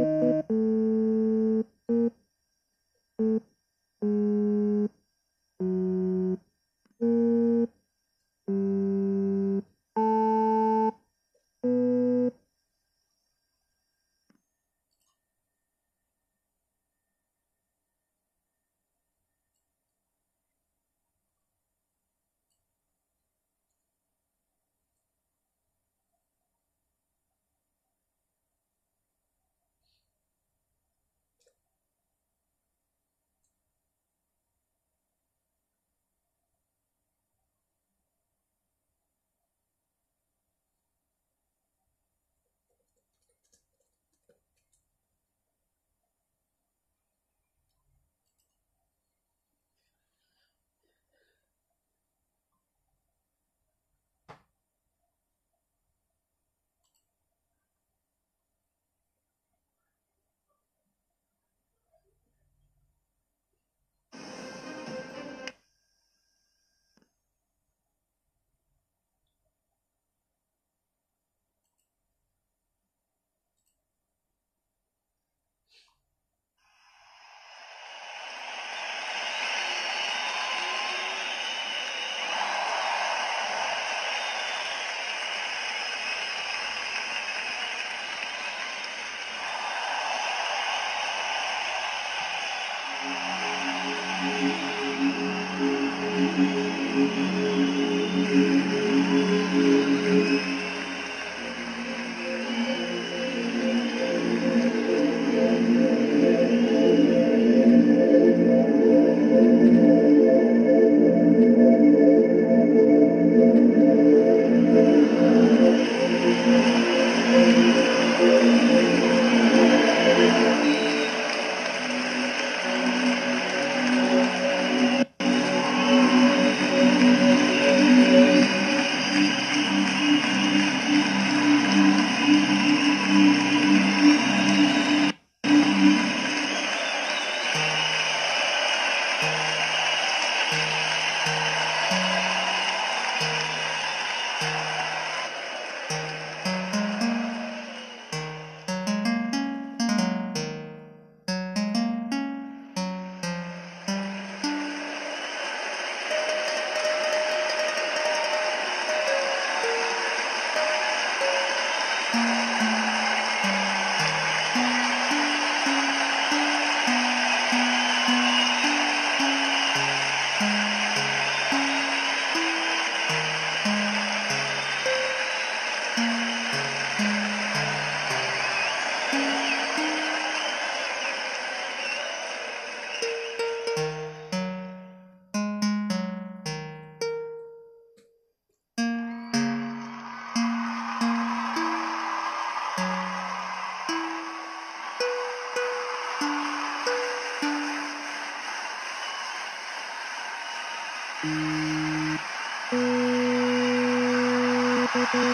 Música Thank you.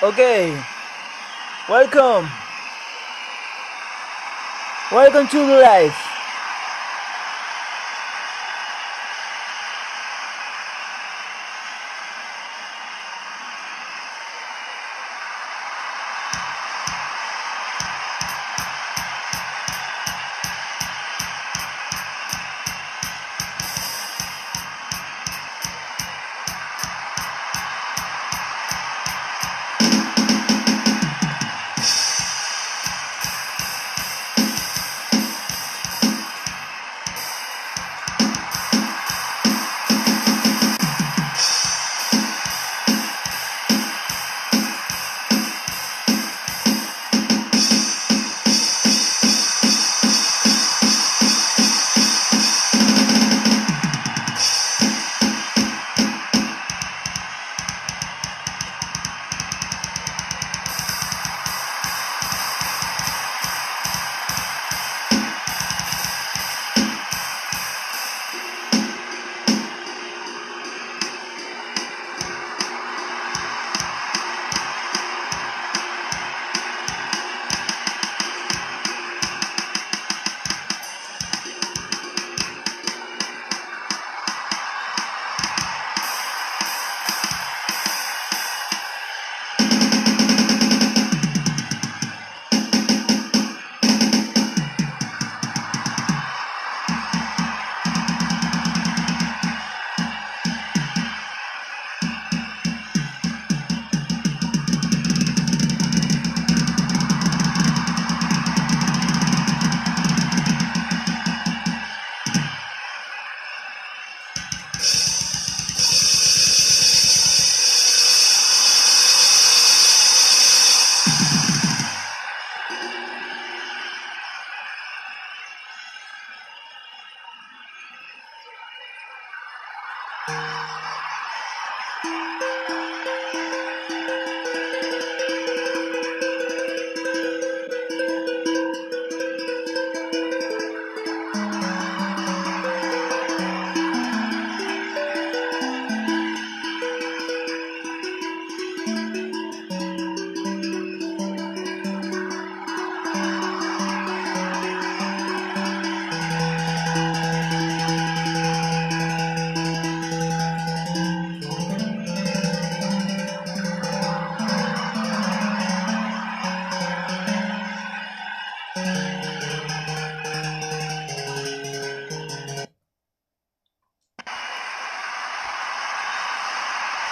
Okay, welcome. Welcome to the life. Thank you.